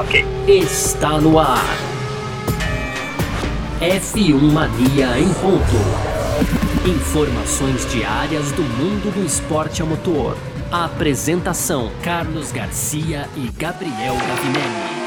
Ok. Está no ar. F1 Mania em ponto. Informações diárias do mundo do esporte a motor. Apresentação: Carlos Garcia e Gabriel Gavinelli.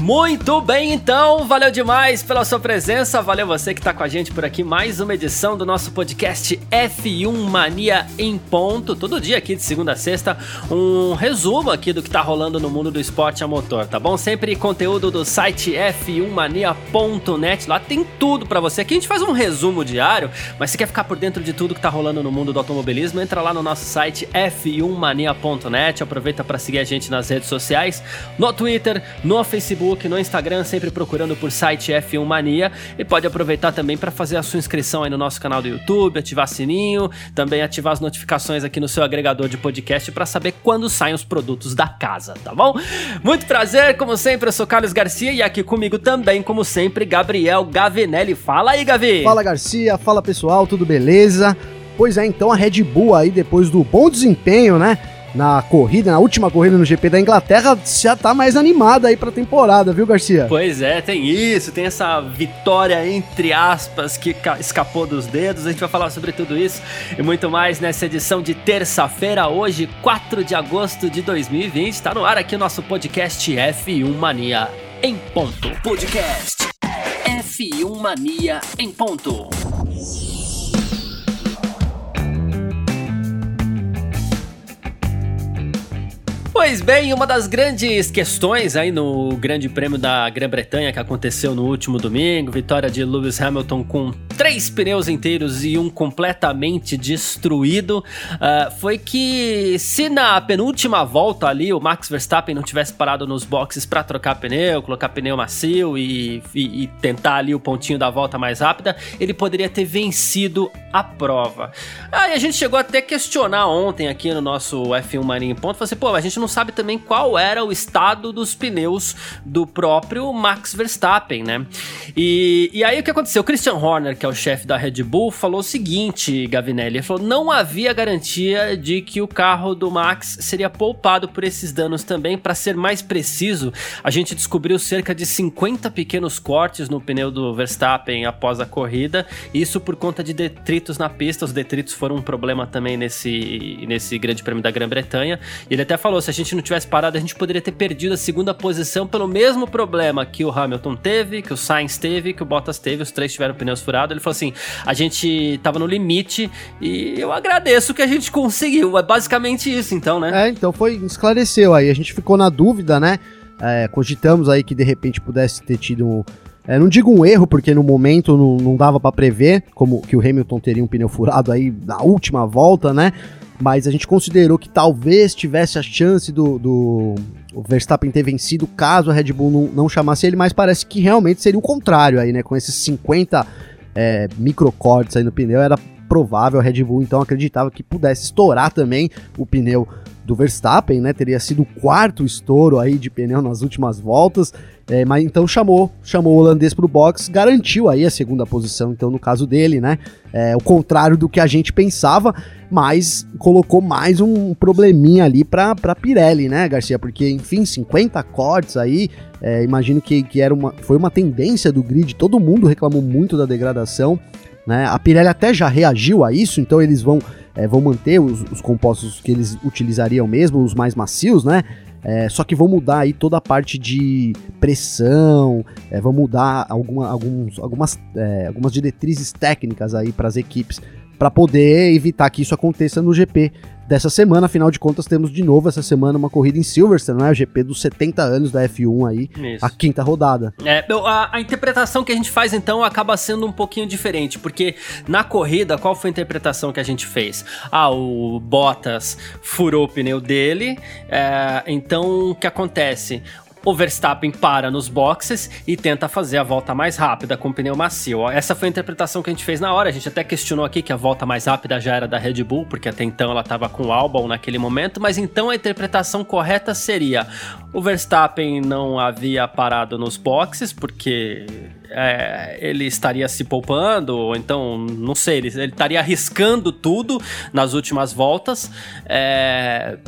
Muito bem, então, valeu demais pela sua presença, valeu você que está com a gente por aqui, mais uma edição do nosso podcast F1 Mania em ponto, todo dia aqui de segunda a sexta, um resumo aqui do que está rolando no mundo do esporte a motor, tá bom? Sempre conteúdo do site f1mania.net, lá tem tudo para você, aqui a gente faz um resumo diário, mas se quer ficar por dentro de tudo que está rolando no mundo do automobilismo, entra lá no nosso site f1mania.net, aproveita para seguir a gente nas redes sociais, no Twitter, no Facebook, Facebook, no Instagram, sempre procurando por site F1 Mania. E pode aproveitar também para fazer a sua inscrição aí no nosso canal do YouTube, ativar sininho, também ativar as notificações aqui no seu agregador de podcast para saber quando saem os produtos da casa, tá bom? Muito prazer, como sempre, eu sou Carlos Garcia e aqui comigo também, como sempre, Gabriel Gavinelli. Fala aí, Gavi! Fala, Garcia, fala pessoal, tudo beleza? Pois é, então a Red Bull aí, depois do bom desempenho, né? Na corrida, na última corrida no GP da Inglaterra, já tá mais animada aí pra temporada, viu, Garcia? Pois é, tem isso, tem essa vitória entre aspas que escapou dos dedos. A gente vai falar sobre tudo isso e muito mais nessa edição de terça-feira, hoje, 4 de agosto de 2020. Tá no ar aqui o nosso podcast F1 Mania em ponto. Podcast F1 Mania em ponto. Pois bem, uma das grandes questões aí no Grande Prêmio da Grã-Bretanha que aconteceu no último domingo, vitória de Lewis Hamilton com três pneus inteiros e um completamente destruído, uh, foi que se na penúltima volta ali o Max Verstappen não tivesse parado nos boxes para trocar pneu, colocar pneu macio e, e, e tentar ali o pontinho da volta mais rápida, ele poderia ter vencido a prova. Aí a gente chegou até a questionar ontem aqui no nosso F1 Mania em ponto, falou assim, pô, a gente não sabe também qual era o estado dos pneus do próprio Max Verstappen, né? E, e aí o que aconteceu? O Christian Horner, que é o chefe da Red Bull, falou o seguinte, Gavinelli, ele falou, não havia garantia de que o carro do Max seria poupado por esses danos também, para ser mais preciso, a gente descobriu cerca de 50 pequenos cortes no pneu do Verstappen após a corrida, isso por conta de detritos na pista, os detritos foram um problema também nesse, nesse grande prêmio da Grã-Bretanha, ele até falou, se a gente não tivesse parado, a gente poderia ter perdido a segunda posição pelo mesmo problema que o Hamilton teve, que o Sainz teve, que o Bottas teve, os três tiveram pneus furados. Ele falou assim: a gente tava no limite e eu agradeço que a gente conseguiu. É basicamente isso, então, né? É, então foi, esclareceu aí. A gente ficou na dúvida, né? É, cogitamos aí que de repente pudesse ter tido. É, não digo um erro, porque no momento não, não dava para prever como que o Hamilton teria um pneu furado aí na última volta, né? Mas a gente considerou que talvez tivesse a chance do, do Verstappen ter vencido caso a Red Bull não, não, chamasse ele, mas parece que realmente seria o contrário aí, né? Com esses 50 é, microcortes aí no pneu, era provável a Red Bull então acreditava que pudesse estourar também o pneu do Verstappen, né? Teria sido o quarto estouro aí de pneu nas últimas voltas. É, mas então chamou, chamou o holandês para o box, garantiu aí a segunda posição, então no caso dele, né? É, o contrário do que a gente pensava, mas colocou mais um probleminha ali para Pirelli, né, Garcia? Porque, enfim, 50 cortes aí, é, imagino que, que era uma, foi uma tendência do grid, todo mundo reclamou muito da degradação. Né? A Pirelli até já reagiu a isso, então eles vão, é, vão manter os, os, compostos que eles utilizariam mesmo, os mais macios, né? É, só que vão mudar aí toda a parte de pressão, é, vão mudar alguma, alguns, algumas, é, algumas diretrizes técnicas aí para as equipes para poder evitar que isso aconteça no GP dessa semana. Afinal de contas, temos de novo essa semana uma corrida em Silverstone, né? O GP dos 70 anos da F1 aí, Isso. a quinta rodada. É, a, a, interpretação que a gente faz então acaba sendo um pouquinho diferente, porque na corrida, qual foi a interpretação que a gente fez? Ah, o Bottas furou o pneu dele, é, então o que acontece? O Verstappen para nos boxes e tenta fazer a volta mais rápida com o pneu macio. Essa foi a interpretação que a gente fez na hora. A gente até questionou aqui que a volta mais rápida já era da Red Bull, porque até então ela estava com o Albon naquele momento. Mas então a interpretação correta seria: o Verstappen não havia parado nos boxes, porque é, ele estaria se poupando, ou então, não sei, ele, ele estaria arriscando tudo nas últimas voltas. É,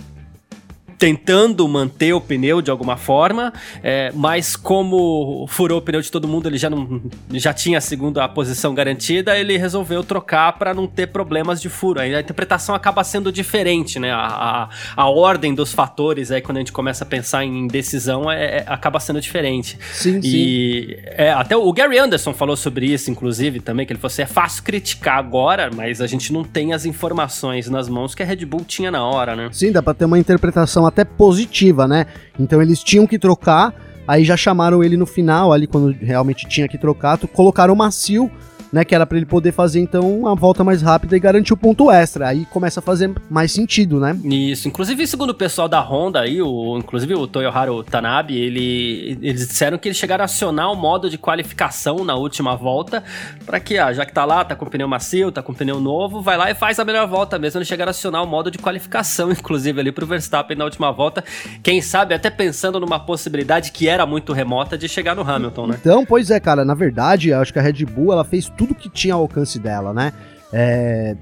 tentando manter o pneu de alguma forma, é, mas como furou o pneu de todo mundo, ele já não já tinha a segunda posição garantida, ele resolveu trocar para não ter problemas de furo. Aí a interpretação acaba sendo diferente, né? A, a, a, ordem dos fatores aí quando a gente começa a pensar em decisão é, é acaba sendo diferente. Sim, e sim. É, até o Gary Anderson falou sobre isso, inclusive, também, que ele falou assim, é fácil criticar agora, mas a gente não tem as informações nas mãos que a Red Bull tinha na hora, né? Sim, dá pra ter uma interpretação até positiva, né? Então eles tinham que trocar, aí já chamaram ele no final, ali quando realmente tinha que trocar, colocaram o macio né? Que era para ele poder fazer então uma volta mais rápida e garantir o ponto extra. Aí começa a fazer mais sentido, né? Isso. Inclusive, segundo o pessoal da Honda aí, o, inclusive o Toyoharu Tanabe, ele, eles disseram que eles chegaram a acionar o modo de qualificação na última volta para que, ah, já que tá lá, tá com pneu macio, tá com pneu novo, vai lá e faz a melhor volta mesmo. Eles chegaram a acionar o modo de qualificação, inclusive, ali pro Verstappen na última volta. Quem sabe até pensando numa possibilidade que era muito remota de chegar no Hamilton, né? Então, pois é, cara, na verdade, acho que a Red Bull ela fez tudo que tinha ao alcance dela, né? É,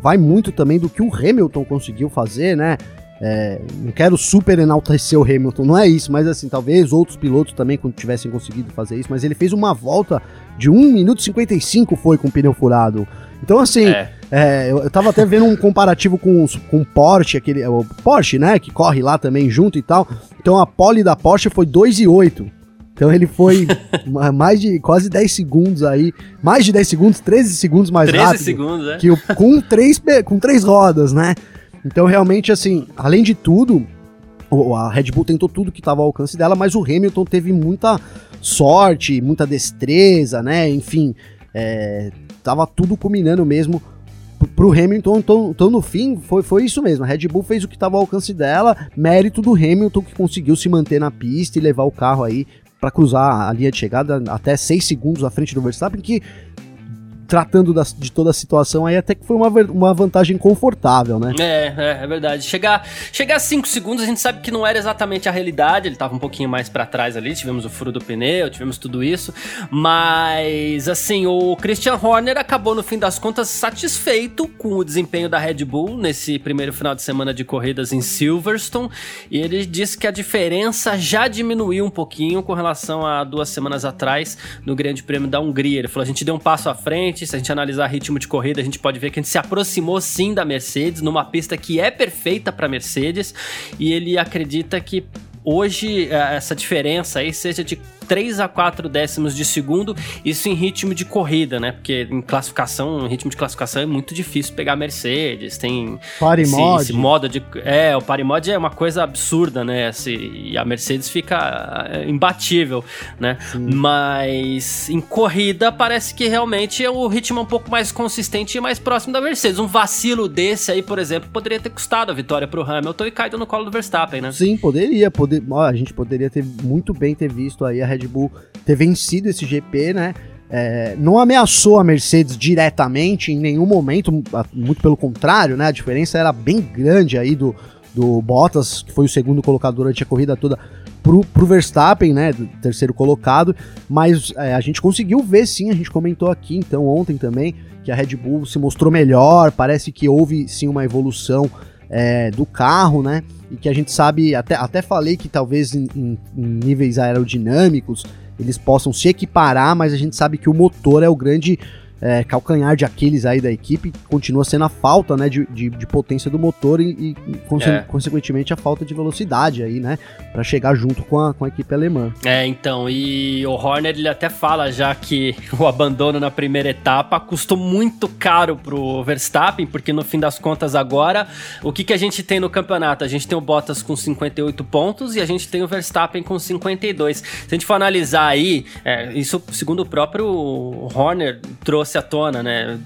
vai muito também do que o Hamilton conseguiu fazer, né? É, não quero super enaltecer o Hamilton, não é isso, mas assim, talvez outros pilotos também tivessem conseguido fazer isso, mas ele fez uma volta de 1 minuto e 55 foi com o pneu furado. Então, assim, é. É, eu, eu tava até vendo um comparativo com, com o Porsche, aquele, o Porsche, né, que corre lá também junto e tal. Então a pole da Porsche foi 2 e 8. Então ele foi mais de quase 10 segundos aí, mais de 10 segundos, 13 segundos mais 13 rápido. segundos, é. Que o, com, três, com três rodas, né? Então realmente, assim, além de tudo, a Red Bull tentou tudo que estava ao alcance dela, mas o Hamilton teve muita sorte, muita destreza, né? Enfim, é, tava tudo combinando mesmo pro Hamilton, então, então, no fim foi, foi isso mesmo. A Red Bull fez o que estava ao alcance dela, mérito do Hamilton que conseguiu se manter na pista e levar o carro aí para cruzar a linha de chegada até 6 segundos à frente do Verstappen, que tratando de toda a situação aí, até que foi uma, uma vantagem confortável, né? É, é, é verdade. Chegar, chegar a 5 segundos, a gente sabe que não era exatamente a realidade, ele tava um pouquinho mais para trás ali, tivemos o furo do pneu, tivemos tudo isso, mas assim, o Christian Horner acabou no fim das contas satisfeito com o desempenho da Red Bull nesse primeiro final de semana de corridas em Silverstone, e ele disse que a diferença já diminuiu um pouquinho com relação a duas semanas atrás no Grande Prêmio da Hungria. Ele falou: a gente deu um passo à frente, se a gente analisar ritmo de corrida, a gente pode ver que a gente se aproximou sim da Mercedes, numa pista que é perfeita para Mercedes, e ele acredita que hoje eh, essa diferença aí seja de 3 a 4 décimos de segundo, isso em ritmo de corrida, né? Porque em classificação, em ritmo de classificação é muito difícil pegar Mercedes, tem esse, esse, modo de... É, o parimod é uma coisa absurda, né? Esse, e a Mercedes fica é, imbatível, né? Sim. Mas em corrida parece que realmente o ritmo é um pouco mais consistente e mais próximo da Mercedes. Um vacilo desse aí, por exemplo, poderia ter custado a vitória pro Hamilton e caído no colo do Verstappen, né? Sim, poderia. Poder, a gente poderia ter muito bem ter visto aí a Red Bull ter vencido esse GP, né? É, não ameaçou a Mercedes diretamente em nenhum momento, muito pelo contrário, né? A diferença era bem grande aí do, do Bottas, que foi o segundo colocado durante a corrida toda, pro, pro Verstappen, né? Terceiro colocado. Mas é, a gente conseguiu ver sim, a gente comentou aqui então ontem também, que a Red Bull se mostrou melhor, parece que houve sim uma evolução é, do carro, né? E que a gente sabe, até, até falei que talvez em, em, em níveis aerodinâmicos eles possam se equiparar, mas a gente sabe que o motor é o grande é, calcanhar de Aquiles aí da equipe, continua sendo a falta né, de, de, de potência do motor e, e conse é. consequentemente a falta de velocidade aí, né? para chegar junto com a, com a equipe alemã. É, então, e o Horner ele até fala já que o abandono na primeira etapa custou muito caro pro Verstappen, porque no fim das contas agora, o que, que a gente tem no campeonato? A gente tem o Bottas com 58 pontos e a gente tem o Verstappen com 52. Se a gente for analisar aí, é, isso segundo o próprio Horner trouxe trouxe à tona, né?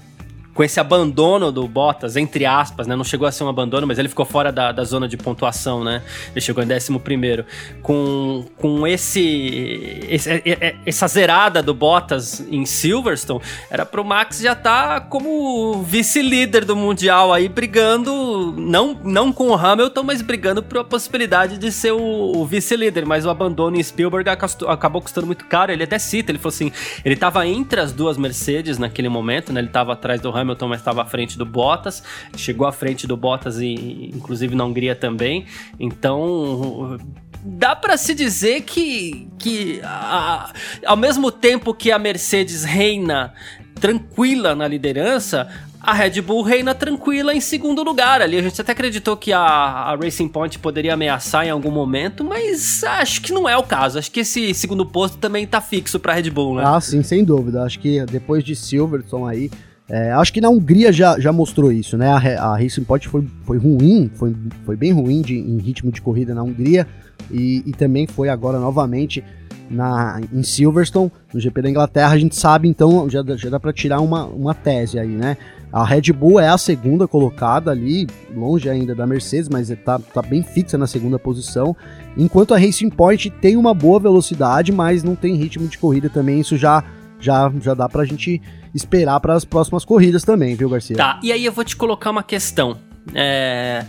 Com esse abandono do Bottas, entre aspas, né? Não chegou a ser um abandono, mas ele ficou fora da, da zona de pontuação, né? Ele chegou em 11 primeiro. Com, com esse, esse, é, é, é, essa zerada do Bottas em Silverstone, era pro Max já estar tá como vice-líder do Mundial aí, brigando, não, não com o Hamilton, mas brigando por a possibilidade de ser o, o vice-líder. Mas o abandono em Spielberg acabou custando muito caro. Ele até cita, ele falou assim, ele tava entre as duas Mercedes naquele momento, né? Ele tava atrás do Hamilton, Hamilton, mas estava à frente do Bottas. Chegou à frente do Bottas e, inclusive, na Hungria também. Então, dá para se dizer que, que a, ao mesmo tempo que a Mercedes reina tranquila na liderança, a Red Bull reina tranquila em segundo lugar ali. A gente até acreditou que a, a, Racing Point poderia ameaçar em algum momento, mas acho que não é o caso. Acho que esse segundo posto também tá fixo pra Red Bull, né? Ah, sim, sem dúvida. Acho que depois de Silverstone aí. É, acho que na Hungria já, já mostrou isso, né? A, a Racing Point foi, foi ruim, foi, foi bem ruim de, em ritmo de corrida na Hungria e, e também foi agora novamente na, em Silverstone, no GP da Inglaterra, a gente sabe, então, já, já dá para tirar uma, uma tese aí, né? A Red Bull é a segunda colocada ali, longe ainda da Mercedes, mas está tá bem fixa na segunda posição. Enquanto a Racing Point tem uma boa velocidade, mas não tem ritmo de corrida também. Isso já, já, já dá pra gente esperar para as próximas corridas também, viu, Garcia? Tá, e aí eu vou te colocar uma questão. É...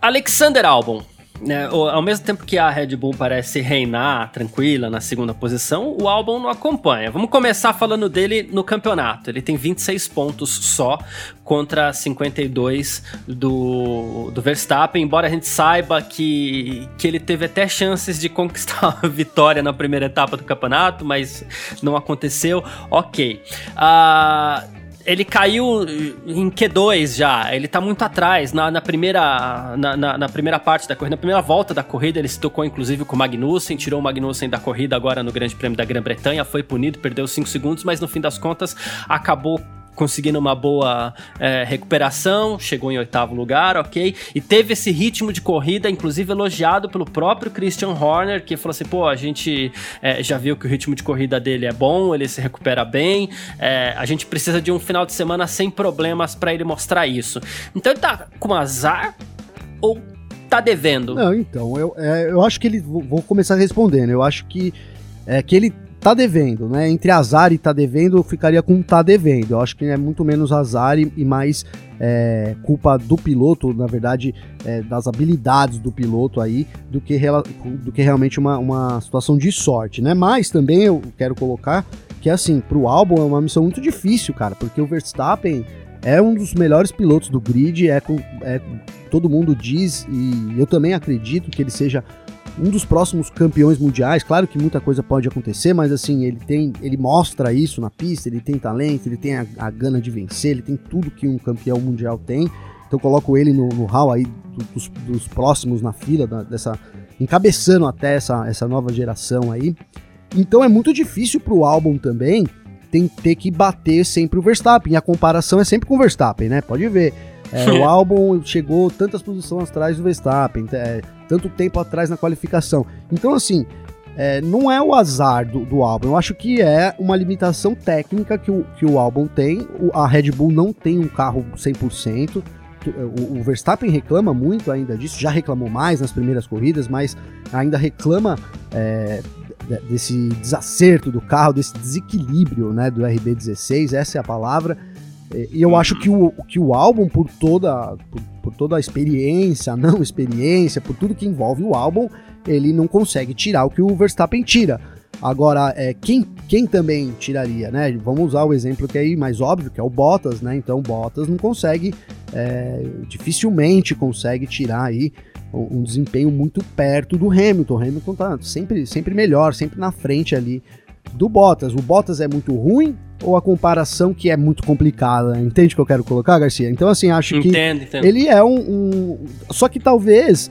Alexander Albon, é, ao mesmo tempo que a Red Bull parece reinar tranquila na segunda posição, o Albon não acompanha. Vamos começar falando dele no campeonato. Ele tem 26 pontos só contra 52 do, do Verstappen, embora a gente saiba que, que ele teve até chances de conquistar a vitória na primeira etapa do campeonato, mas não aconteceu. Ok. Uh, ele caiu em Q2 já, ele tá muito atrás. Na, na primeira, na, na, na, primeira parte da corrida, na primeira volta da corrida, ele se tocou inclusive com o Magnussen, tirou o Magnussen da corrida agora no Grande Prêmio da Grã-Bretanha, foi punido, perdeu 5 segundos, mas no fim das contas acabou conseguindo uma boa é, recuperação, chegou em oitavo lugar, ok? E teve esse ritmo de corrida, inclusive elogiado pelo próprio Christian Horner, que falou assim: pô, a gente é, já viu que o ritmo de corrida dele é bom, ele se recupera bem, é, a gente precisa de um final de semana sem problemas para ele mostrar isso. Então ele tá com azar ou tá devendo? Não, então, eu, é, eu acho que ele. Vou começar respondendo. Eu acho que. É que ele tá devendo, né? Entre azar e tá devendo, eu ficaria com tá devendo. Eu acho que é muito menos azar e, e mais é, culpa do piloto, na verdade, é, das habilidades do piloto aí, do que, do que realmente uma, uma situação de sorte, né? Mas também eu quero colocar que, assim, pro álbum é uma missão muito difícil, cara, porque o Verstappen é um dos melhores pilotos do grid, é, é todo mundo diz, e eu também acredito que ele seja um dos próximos campeões mundiais. Claro que muita coisa pode acontecer, mas assim, ele tem, ele mostra isso na pista, ele tem talento, ele tem a, a gana de vencer, ele tem tudo que um campeão mundial tem. Então coloco ele no, no hall aí dos, dos próximos na fila da, dessa encabeçando até essa, essa nova geração aí. Então é muito difícil para o álbum também tem, ter que bater sempre o Verstappen. A comparação é sempre com o Verstappen, né? Pode ver. É, o álbum chegou tantas posições atrás do Verstappen, é, tanto tempo atrás na qualificação. Então, assim, é, não é o azar do, do, álbum. Eu acho que é uma limitação técnica que o, que o álbum tem. O, a Red Bull não tem um carro 100%. O, o Verstappen reclama muito ainda disso, já reclamou mais nas primeiras corridas, mas ainda reclama é, desse desacerto do carro, desse desequilíbrio né, do RB16, essa é a palavra. E eu acho que o, que o álbum, por toda, por, por, toda a experiência, não experiência, por tudo que envolve o álbum, ele não consegue tirar o que o Verstappen tira. Agora, é, quem, quem também tiraria, né? Vamos usar o exemplo que é mais óbvio, que é o Bottas, né? Então, Bottas não consegue, é, dificilmente consegue tirar aí um, um desempenho muito perto do Hamilton. O Hamilton tá sempre, sempre melhor, sempre na frente ali do Bottas. O Bottas é muito ruim ou a comparação que é muito complicada? Entende o que eu quero colocar, Garcia? Então, assim, acho entendo, que entendo. ele é um, um, Só que talvez,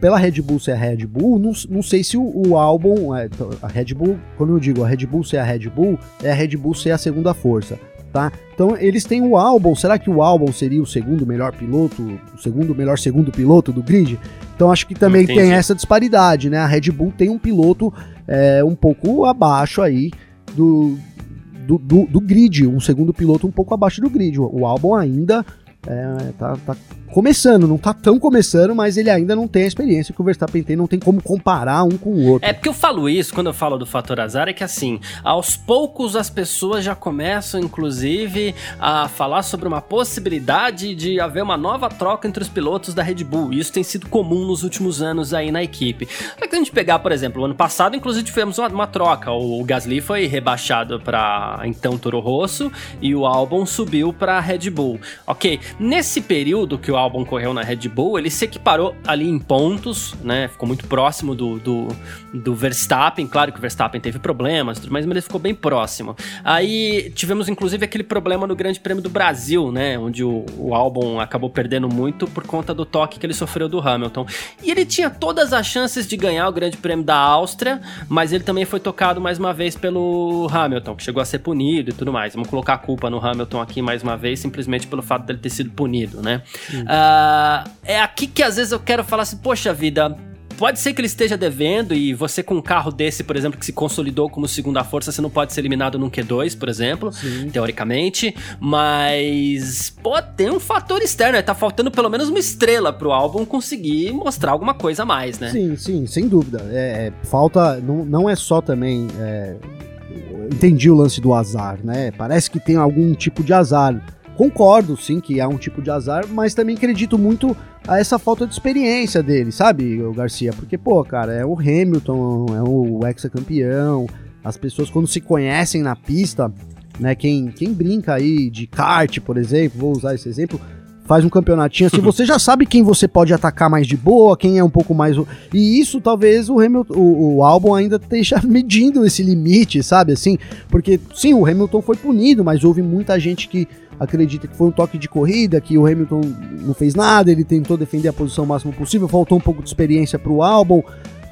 pela Red Bull ser a Red Bull, não, não sei se o, o álbum. É, a Red Bull, quando eu digo a Red Bull ser a Red Bull, é a Red Bull ser a segunda força. Tá? Então eles têm o álbum. Será que o álbum seria o segundo melhor piloto, o segundo melhor segundo piloto do grid? Então acho que também Entendi. tem essa disparidade, né? A Red Bull tem um piloto é, um pouco abaixo aí do, do, do, do, grid, um segundo piloto um pouco abaixo do grid. O, o álbum ainda é, tá, tá começando, não tá tão começando, mas ele ainda não tem a experiência que o Verstappen tem, não tem como comparar um com o outro. É porque eu falo isso quando eu falo do fator azar, é que assim, aos poucos as pessoas já começam, inclusive, a falar sobre uma possibilidade de haver uma nova troca entre os pilotos da Red Bull. Isso tem sido comum nos últimos anos aí na equipe. Se a gente pegar, por exemplo, ano passado, inclusive, tivemos uma, uma troca. O, o Gasly foi rebaixado para então Toro Rosso e o Albon subiu para Red Bull. Ok, nesse período que o Albon correu na Red Bull, ele se equiparou ali em pontos, né? Ficou muito próximo do, do, do Verstappen. Claro que o Verstappen teve problemas, mas ele ficou bem próximo. Aí tivemos inclusive aquele problema no Grande Prêmio do Brasil, né? Onde o, o Albon acabou perdendo muito por conta do toque que ele sofreu do Hamilton. E ele tinha todas as chances de ganhar o Grande Prêmio da Áustria, mas ele também foi tocado mais uma vez pelo Hamilton, que chegou a ser punido e tudo mais. Vamos colocar a culpa no Hamilton aqui mais uma vez, simplesmente pelo fato dele ter sido punido, né? Uh, é aqui que às vezes eu quero falar assim, poxa vida, pode ser que ele esteja devendo e você com um carro desse, por exemplo, que se consolidou como segunda força, você não pode ser eliminado num Q2, por exemplo, Sim. teoricamente, mas pô, tem um fator externo, né? tá faltando pelo menos uma estrela pro álbum conseguir mostrar alguma coisa a mais, né? Sim, sim, sem dúvida. É, é, falta, não, não é só também é, entendi o lance do azar, né? Parece que tem algum tipo de azar concordo, sim, que há um tipo de azar, mas também acredito muito a essa falta de experiência dele, sabe, o Garcia? Porque, pô, cara, é o Hamilton, é o ex-campeão, as pessoas quando se conhecem na pista, né, quem, quem brinca aí de kart, por exemplo, vou usar esse exemplo, faz um campeonatinho assim, você já sabe quem você pode atacar mais de boa, quem é um pouco mais. E isso talvez o Hamilton, o, o álbum ainda esteja medindo esse limite, sabe? Assim, porque sim, o Hamilton foi punido, mas houve muita gente que acredita que foi um toque de corrida, que o Hamilton não fez nada, ele tentou defender a posição o máximo possível, faltou um pouco de experiência para o álbum.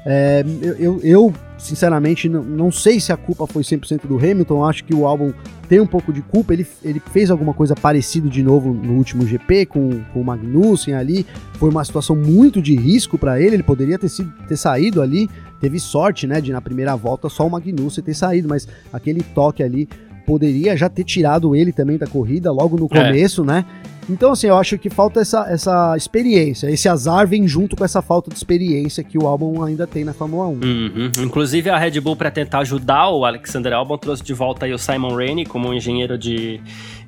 É, eu, eu, sinceramente, não, não, sei se a culpa foi 100% do Hamilton, acho que o álbum tem um pouco de culpa, ele, ele fez alguma coisa parecida de novo no último GP com, com o Magnussen ali, foi uma situação muito de risco para ele, ele poderia ter, sido, ter saído ali, teve sorte, né, de na primeira volta só o Magnussen ter saído, mas aquele toque ali poderia já ter tirado ele também da corrida logo no é. começo, é. né? Então, assim, eu acho que falta essa, essa experiência. Esse azar vem junto com essa falta de experiência que o álbum ainda tem na Fórmula 1. Uhum. Inclusive, a Red Bull, para tentar ajudar o Alexander Albon, trouxe de volta aí o Simon Rainey como engenheiro de,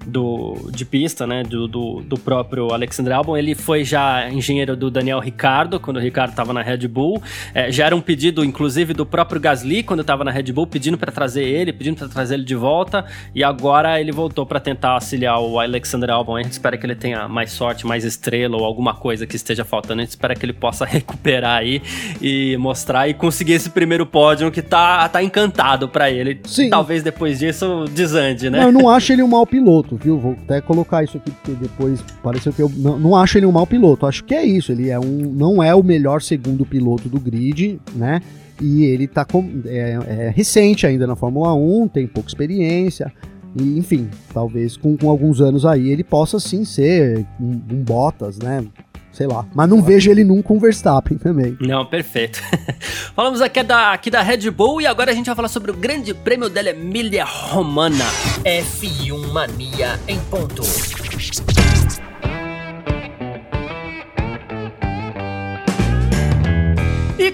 do, de pista, né, do, do, do, próprio Alexander Albon. Ele foi já engenheiro do Daniel Ricardo, quando o Ricardo estava na Red Bull. É, já era um pedido, inclusive, do próprio Gasly, quando estava na Red Bull, pedindo para trazer ele, pedindo para trazer ele de volta. E agora ele voltou para tentar auxiliar o Alexander Albon. A gente espera que ele tenha mais sorte, mais estrela ou alguma coisa que esteja faltando. A gente espera que ele possa recuperar aí e mostrar e conseguir esse primeiro pódio que tá, tá encantado para ele. Sim. Talvez depois disso desande, né? Não, eu não acho ele um mau piloto viu? Vou até colocar isso aqui, porque depois pareceu que eu não, não acho ele um mau piloto. Acho que é isso. Ele é um, não é o melhor segundo piloto do grid, né? E ele tá com, é, é recente ainda na Fórmula 1, tem pouca experiência. E, enfim, talvez com, com alguns anos aí ele possa sim ser um, um Bottas, né? sei lá. Mas não vejo ele nunca com Verstappen também. Não, perfeito. Falamos aqui da, aqui da Red Bull e agora a gente vai falar sobre o Grande Prêmio della Emília Romana. F1 Mania em ponto.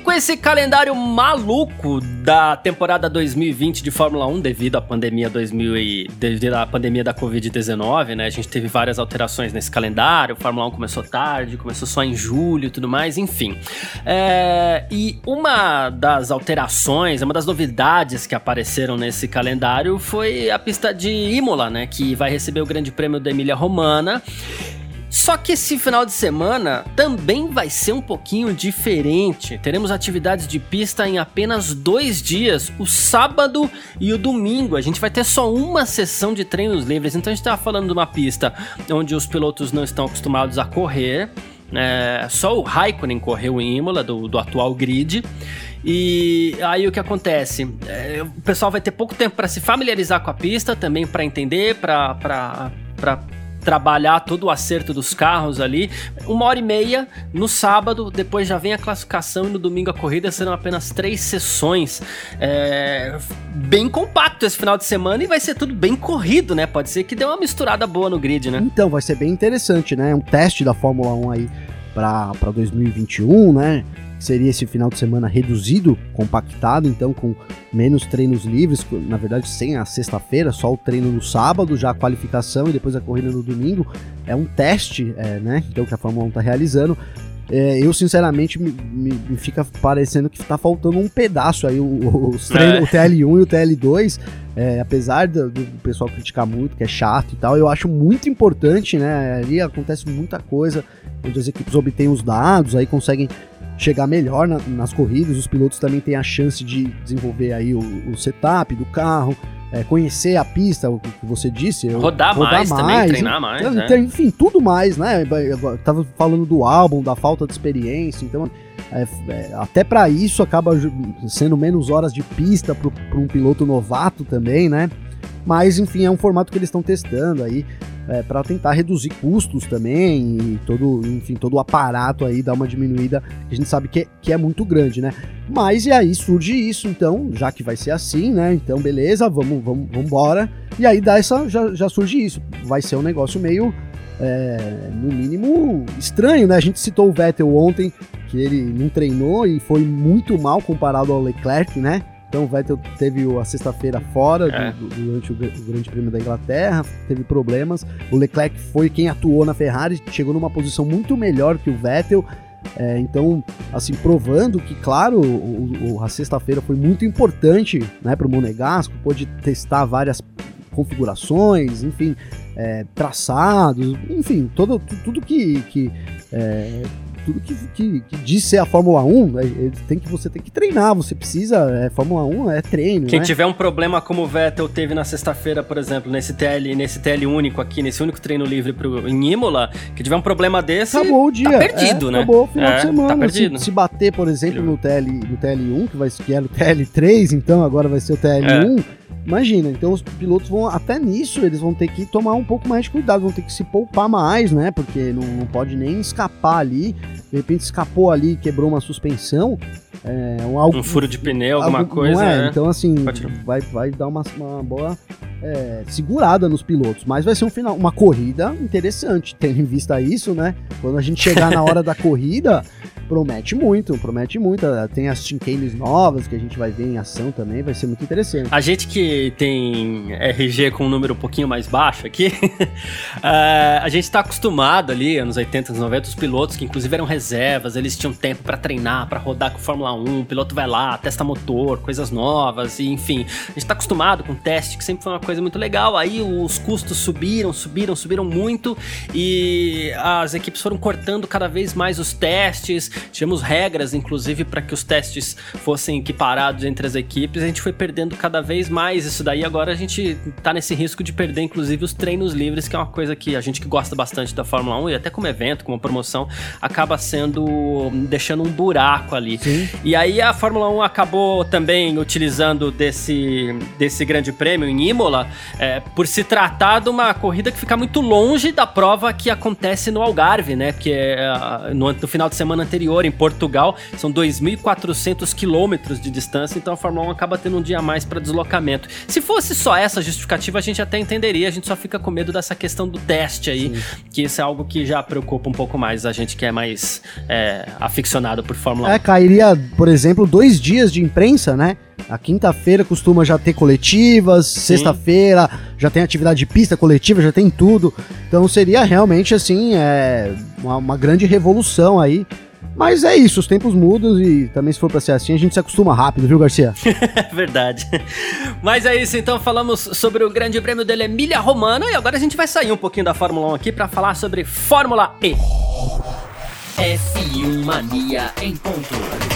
Com esse calendário maluco da temporada 2020 de Fórmula 1 devido à pandemia 2000 e devido à pandemia da Covid-19, né? A gente teve várias alterações nesse calendário. Fórmula 1 começou tarde, começou só em julho e tudo mais, enfim. É, e uma das alterações, uma das novidades que apareceram nesse calendário foi a pista de Imola, né? Que vai receber o Grande Prêmio da Emília Romana. Só que esse final de semana também vai ser um pouquinho diferente. Teremos atividades de pista em apenas dois dias, o sábado e o domingo. A gente vai ter só uma sessão de treinos livres. Então a gente estava falando de uma pista onde os pilotos não estão acostumados a correr. É, só o Raikkonen correu em Imola, do, do atual grid. E aí o que acontece? É, o pessoal vai ter pouco tempo para se familiarizar com a pista, também para entender, para trabalhar todo o acerto dos carros ali. Uma hora e meia no sábado, depois já vem a classificação e no domingo a corrida serão apenas três sessões. É, bem compacto esse final de semana e vai ser tudo bem corrido, né? Pode ser que dê uma misturada boa no grid, né? Então, vai ser bem interessante, né? Um teste da Fórmula 1 aí para 2021, né? Seria esse final de semana reduzido, compactado, então com menos treinos livres, na verdade sem a sexta-feira, só o treino no sábado, já a qualificação e depois a corrida no domingo. É um teste, é, né? Então que a Fórmula 1 está realizando. É, eu, sinceramente, me, me, me, fica parecendo que tá faltando um pedaço aí, o, os treinos, é. o TL1 e o TL2. É, apesar do, do, pessoal criticar muito, que é chato e tal, eu acho muito importante, né? Ali acontece muita coisa, onde as equipes obtêm os dados, aí conseguem chegar melhor na, nas corridas, os pilotos também têm a chance de desenvolver aí o, o setup do carro, é, conhecer a pista, o que você disse. Rodar, rodar mais, mais, também, treinar mais. Então, é. Enfim, tudo mais, né? Eu tava falando do álbum, da falta de experiência, então. É, é, até para isso acaba sendo menos horas de pista para um piloto novato também, né? Mas enfim, é um formato que eles estão testando aí é, para tentar reduzir custos também e todo, enfim, todo o aparato aí dar uma diminuída, que a gente sabe que é, que é muito grande, né? Mas e aí surge isso, então, já que vai ser assim, né? Então, beleza, vamos, vamos, vamos embora. E aí dá essa, já, já surge isso. Vai ser um negócio meio, é, no mínimo, estranho, né? A gente citou o Vettel ontem, que ele não treinou e foi muito mal comparado ao Leclerc, né? Então o Vettel teve a sexta-feira fora é. do, durante o, o, Grande Prêmio da Inglaterra, teve problemas. O Leclerc foi quem atuou na Ferrari, chegou numa posição muito melhor que o Vettel. É, então, assim, provando que, claro, o, o, a sexta-feira foi muito importante né, para o Monegasco, pôde testar várias configurações, enfim, é, traçados, enfim, todo, tudo que, que é, tudo que, que, que diz ser a Fórmula 1, é, tem que, você tem que treinar, você precisa, é, Fórmula 1 é treino. Quem né? tiver um problema como o Vettel teve na sexta-feira, por exemplo, nesse TL, nesse TL único aqui, nesse único treino livre pro, em Imola, que tiver um problema desse, acabou o dia. Tá perdido, é, né? Acabou o final é, de semana. Tá perdido. Se, se bater, por exemplo, no, TL, no TL1, que, vai, que era o TL3, então agora vai ser o TL1 Imagina, então os pilotos vão, até nisso, eles vão ter que tomar um pouco mais de cuidado, vão ter que se poupar mais, né? Porque não, não pode nem escapar ali. De repente escapou ali, quebrou uma suspensão. É, um, algo, um furo de pneu, alguma algo, coisa. É? Né? Então, assim, vai, vai dar uma, uma boa é, segurada nos pilotos. Mas vai ser um final, uma corrida interessante, tendo em vista isso, né? Quando a gente chegar na hora da corrida, promete muito, promete muito. Tem as chincanes novas que a gente vai ver em ação também, vai ser muito interessante. A gente que tem RG com um número um pouquinho mais baixo aqui, uh, a gente tá acostumado ali, anos 80, anos 90, os pilotos que inclusive eram reservas, eles tinham tempo para treinar, para rodar com Fórmula 1, o piloto vai lá, testa motor, coisas novas, e enfim, a gente tá acostumado com teste, que sempre foi uma coisa muito legal. Aí os custos subiram, subiram, subiram muito, e as equipes foram cortando cada vez mais os testes, Tivemos regras, inclusive, para que os testes fossem equiparados entre as equipes. A gente foi perdendo cada vez mais isso daí. Agora a gente tá nesse risco de perder, inclusive, os treinos livres, que é uma coisa que a gente que gosta bastante da Fórmula 1 e até como evento, como promoção, acaba sendo deixando um buraco ali. Sim. E aí a Fórmula 1 acabou também utilizando desse, desse grande prêmio em Imola é, por se tratar de uma corrida que fica muito longe da prova que acontece no Algarve, né? Que é no, no final de semana anterior em Portugal, são 2.400 quilômetros de distância, então a Fórmula 1 acaba tendo um dia a mais para deslocamento. Se fosse só essa justificativa, a gente até entenderia, a gente só fica com medo dessa questão do teste aí, Sim. que isso é algo que já preocupa um pouco mais a gente que é mais é, aficionado por Fórmula 1. É, cairia, por exemplo, dois dias de imprensa, né? A quinta-feira costuma já ter coletivas, sexta-feira já tem atividade de pista coletiva, já tem tudo. Então seria realmente assim é, uma, uma grande revolução aí mas é isso, os tempos mudam e também se for pra ser assim, a gente se acostuma rápido, viu, Garcia? Verdade. Mas é isso, então falamos sobre o Grande Prêmio da Emília Romana e agora a gente vai sair um pouquinho da Fórmula 1 aqui para falar sobre Fórmula E. F1 Mania em ponto.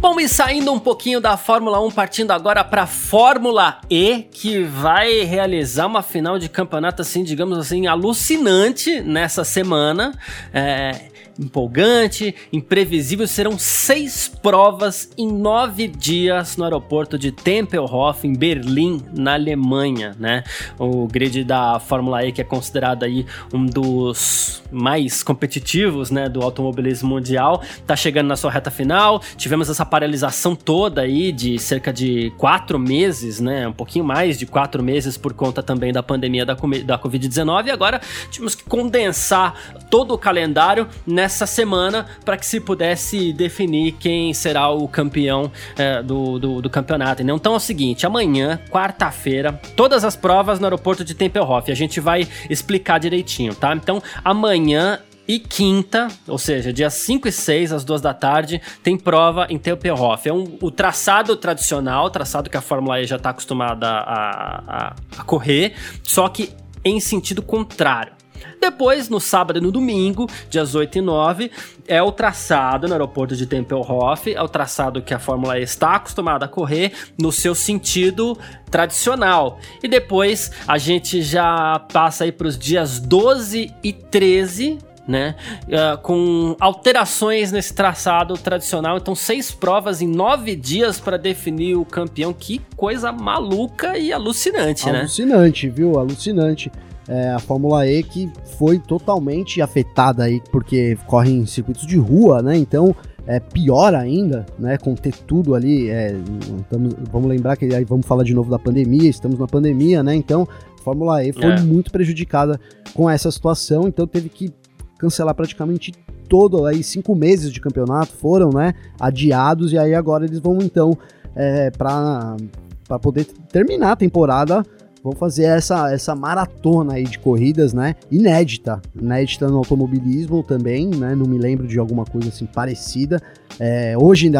Bom, e saindo um pouquinho da Fórmula 1, partindo agora para Fórmula E, que vai realizar uma final de campeonato, assim, digamos assim, alucinante nessa semana. É, empolgante, imprevisível. Serão seis provas em nove dias no aeroporto de Tempelhof, em Berlim, na Alemanha, né? O grid da Fórmula E, que é considerado aí um dos mais competitivos, né, do automobilismo mundial, tá chegando na sua reta final. Tivemos essa paralisação toda aí de cerca de quatro meses, né? Um pouquinho mais de quatro meses por conta também da pandemia da, da Covid-19. E agora tivemos que condensar todo o calendário nessa semana para que se pudesse definir quem será o campeão é, do, do, do, campeonato. Então é o seguinte: amanhã, quarta-feira, todas as provas no aeroporto de Tempelhof. A gente vai explicar direitinho, tá? Então amanhã e quinta, ou seja, dia 5 e 6, às 2 da tarde, tem prova em Tempelhof. É um, o traçado tradicional, traçado que a Fórmula E já está acostumada a, a, a correr, só que em sentido contrário. Depois, no sábado e no domingo, dias 8 e 9, é o traçado no aeroporto de Tempelhof, é o traçado que a Fórmula E está acostumada a correr no seu sentido tradicional. E depois a gente já passa aí para os dias 12 e 13, né? Uh, com alterações nesse traçado tradicional. Então, seis provas em nove dias para definir o campeão. Que coisa maluca e alucinante, alucinante né? Alucinante, viu? Alucinante. É, a Fórmula E que foi totalmente afetada aí, porque corre em circuitos de rua, né? Então é pior ainda, né? Com ter tudo ali. É, estamos, vamos lembrar que aí vamos falar de novo da pandemia, estamos na pandemia, né? Então, a Fórmula E foi é. muito prejudicada com essa situação, então teve que cancelar praticamente todo aí cinco meses de campeonato foram né adiados e aí agora eles vão então é, para para poder terminar a temporada vão fazer essa, essa maratona aí de corridas, né? Inédita. Inédita no automobilismo também, né? Não me lembro de alguma coisa assim parecida. É, hoje,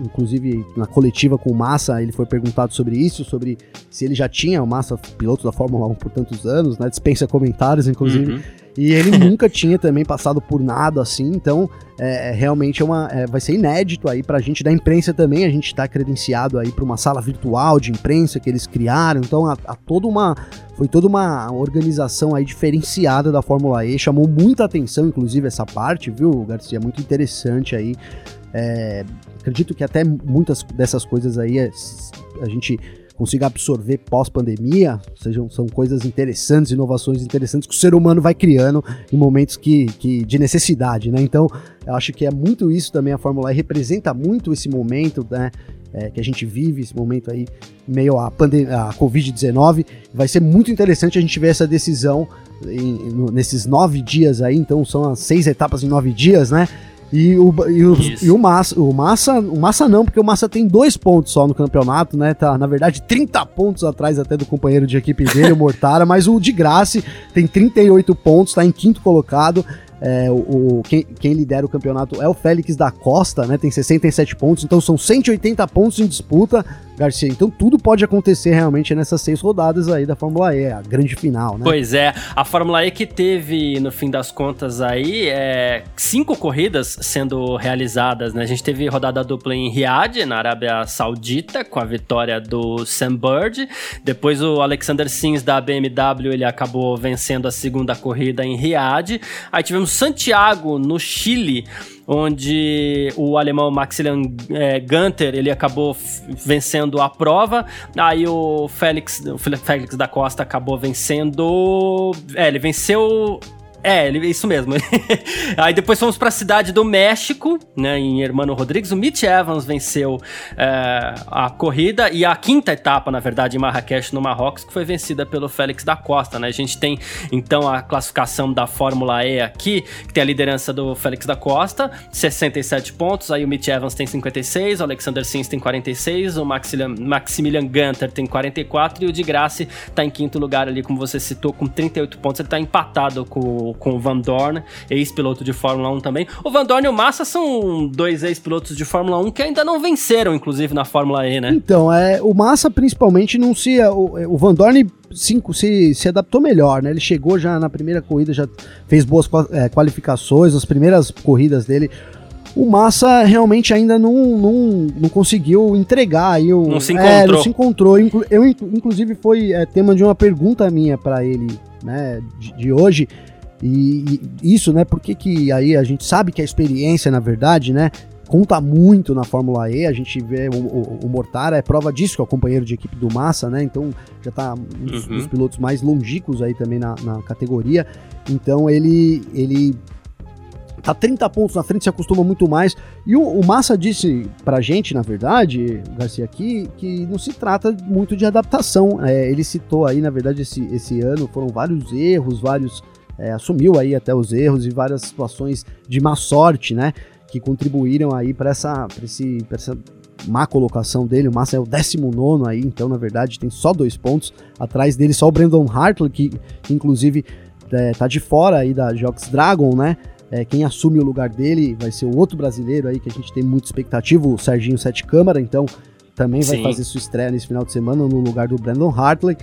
inclusive, na coletiva com o Massa, ele foi perguntado sobre isso, sobre se ele já tinha o Massa, piloto da Fórmula 1 por tantos anos, né? Dispensa comentários, inclusive. Uhum. E ele nunca tinha também passado por nada assim, então é, é, realmente é uma, é, vai ser inédito aí pra gente da imprensa também. A gente tá credenciado aí para uma sala virtual de imprensa que eles criaram, então a, a toda uma foi toda uma organização aí diferenciada da Fórmula E, chamou muita atenção, inclusive, essa parte, viu, Garcia? Muito interessante aí. É, acredito que até muitas dessas coisas aí é, a gente consiga absorver pós-pandemia, sejam são coisas interessantes, inovações interessantes que o ser humano vai criando em momentos que, que de necessidade, né? Então, eu acho que é muito isso também a Fórmula E representa muito esse momento, né? É, que a gente vive, esse momento aí meio à, à Covid-19. Vai ser muito interessante a gente ver essa decisão em, no, nesses nove dias aí, então são as seis etapas em nove dias, né? E o, e o, e o, Massa, o Massa, o Massa não, porque o Massa tem dois pontos só no campeonato, né? Tá, na verdade, 30 pontos atrás até do companheiro de equipe dele, o Mortara, mas o de Graça tem 38 pontos, tá em quinto colocado. É, o, o quem, quem, lidera o campeonato é o Félix da Costa, né? Tem 67 pontos, então são 180 pontos em disputa, Garcia. Então tudo pode acontecer realmente nessas seis rodadas aí da Fórmula E, a grande final, né? Pois é, a Fórmula E que teve, no fim das contas, aí é, cinco corridas sendo realizadas, né? A gente teve rodada dupla em Riyadh, na Arábia Saudita, com a vitória do Sam Bird. Depois o Alexander Sims da BMW, ele acabou vencendo a segunda corrida em Riyadh. Aí tivemos Santiago, no Chile, onde o alemão Maximilian é, Gunter ele acabou vencendo a prova. Aí o Félix, o Félix da Costa acabou vencendo. É, ele venceu é, isso mesmo. Aí depois fomos para a cidade do México, né, em Hermano Rodrigues. O Mitch Evans venceu é, a corrida e a quinta etapa, na verdade, em Marrakech, no Marrocos, que foi vencida pelo Félix da Costa. Né? A gente tem então a classificação da Fórmula E aqui, que tem a liderança do Félix da Costa, 67 pontos. Aí o Mitch Evans tem 56, o Alexander Sims tem 46, o Maximilian, Gunter tem 44 e o de Graça está em quinto lugar ali, como você citou, com 38 pontos. Ele está empatado com com o Van Dorn, ex-piloto de Fórmula 1 também. O Van Dorn e o Massa são dois ex-pilotos de Fórmula 1 que ainda não venceram, inclusive, na Fórmula E, né? Então, é, o Massa principalmente não se. O, o Van Dorn cinco, se, se adaptou melhor, né? Ele chegou já na primeira corrida, já fez boas é, qualificações, as primeiras corridas dele. O Massa realmente ainda não, não, não conseguiu entregar aí o, não se encontrou. É, não se encontrou. Eu, inclusive, foi é, tema de uma pergunta minha para ele, né, de, de hoje E, e isso, né? Porque que aí a gente sabe que a experiência, na verdade, né? Conta muito na Fórmula E, a gente vê o, o, o Mortara é prova disso, que é o companheiro de equipe do Massa, né? Então já tá um dos, uhum. dos pilotos mais longínquos aí também na, na categoria. Então ele, ele tá 30 pontos na frente, se acostuma muito mais. E o, o Massa disse pra gente, na verdade, Garcia, aqui, que não se trata muito de adaptação. É, ele citou aí, na verdade, esse, esse ano foram vários erros, vários. É, assumiu aí até os erros e várias situações de má sorte, né? Que contribuíram aí para essa, pra esse, pra essa má colocação dele. O Massa é o 19 aí, então na verdade tem só dois pontos. Atrás dele só o Brandon Hartley, que inclusive é, tá de fora aí da Jox Dragon, né? É, quem assume o lugar dele vai ser o outro brasileiro aí que a gente tem muita expectativa, o Serginho Sete Câmara, então também vai Sim. fazer sua estreia nesse final de semana no lugar do Brandon Hartley.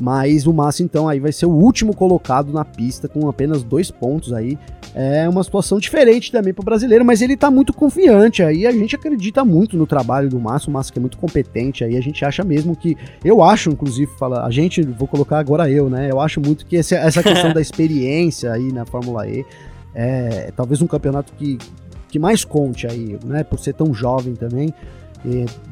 Mas o Massa, então, aí vai ser o último colocado na pista com apenas dois pontos aí. É uma situação diferente também para o brasileiro, mas ele está muito confiante aí. A gente acredita muito no trabalho do Massa. O Massa que é muito competente aí. A gente acha mesmo que. Eu acho, inclusive, fala, a gente, vou colocar agora eu, né? Eu acho muito que essa, essa questão da experiência aí na Fórmula E é talvez um campeonato que, que mais conte aí, né? Por ser tão jovem também.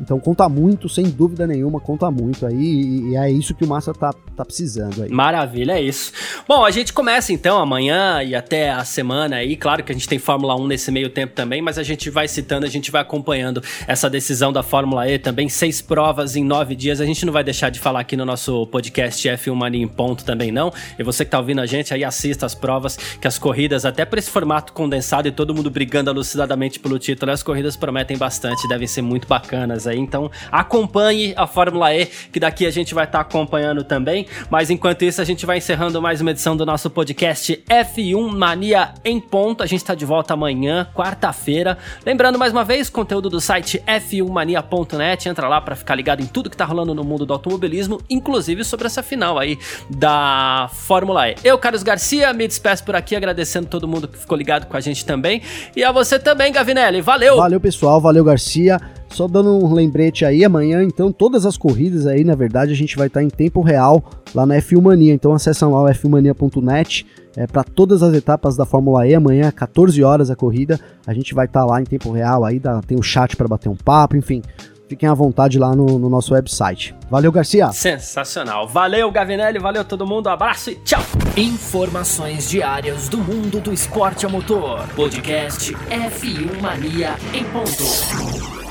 Então conta muito, sem dúvida nenhuma, conta muito aí, e, e, é isso que o Massa tá, tá precisando aí. Maravilha, é isso. Bom, a gente começa então amanhã e até a semana aí, claro que a gente tem Fórmula 1 nesse meio tempo também, mas a gente vai citando, a gente vai acompanhando essa decisão da Fórmula E também, seis provas em nove dias, a gente não vai deixar de falar aqui no nosso podcast F1 Mania em ponto também não, e você que tá ouvindo a gente aí, assista as provas, que as corridas, até por esse formato condensado e todo mundo brigando alucinadamente pelo título, as corridas prometem bastante, devem ser muito bacanas bacanas aí. Então acompanhe a Fórmula E, que daqui a gente vai estar tá acompanhando também. Mas enquanto isso, a gente vai encerrando mais uma edição do nosso podcast F1 Mania em ponto. A gente está de volta amanhã, quarta-feira. Lembrando mais uma vez, conteúdo do site f1mania.net. Entra lá para ficar ligado em tudo que tá rolando no mundo do automobilismo, inclusive sobre essa final aí da Fórmula E. Eu, Carlos Garcia, me despeço por aqui, agradecendo todo mundo que ficou ligado com a gente também. E a você também, Gavinelli. Valeu! Valeu, pessoal. Valeu, Garcia. Só dando um lembrete aí, amanhã, então, todas as corridas aí, na verdade, a gente vai estar tá em tempo real lá na F1 Mania. Então acessam lá o f1mania.net é, para todas as etapas da Fórmula E. Amanhã, 14 horas a corrida, a gente vai estar tá lá em tempo real aí, dá, tem o chat para bater um papo, enfim. Fiquem à vontade lá no, no, nosso website. Valeu, Garcia. Sensacional. Valeu, Gavinelli. Valeu todo mundo. abraço e tchau. Informações diárias do mundo do esporte a motor. Podcast F1 Mania em ponto.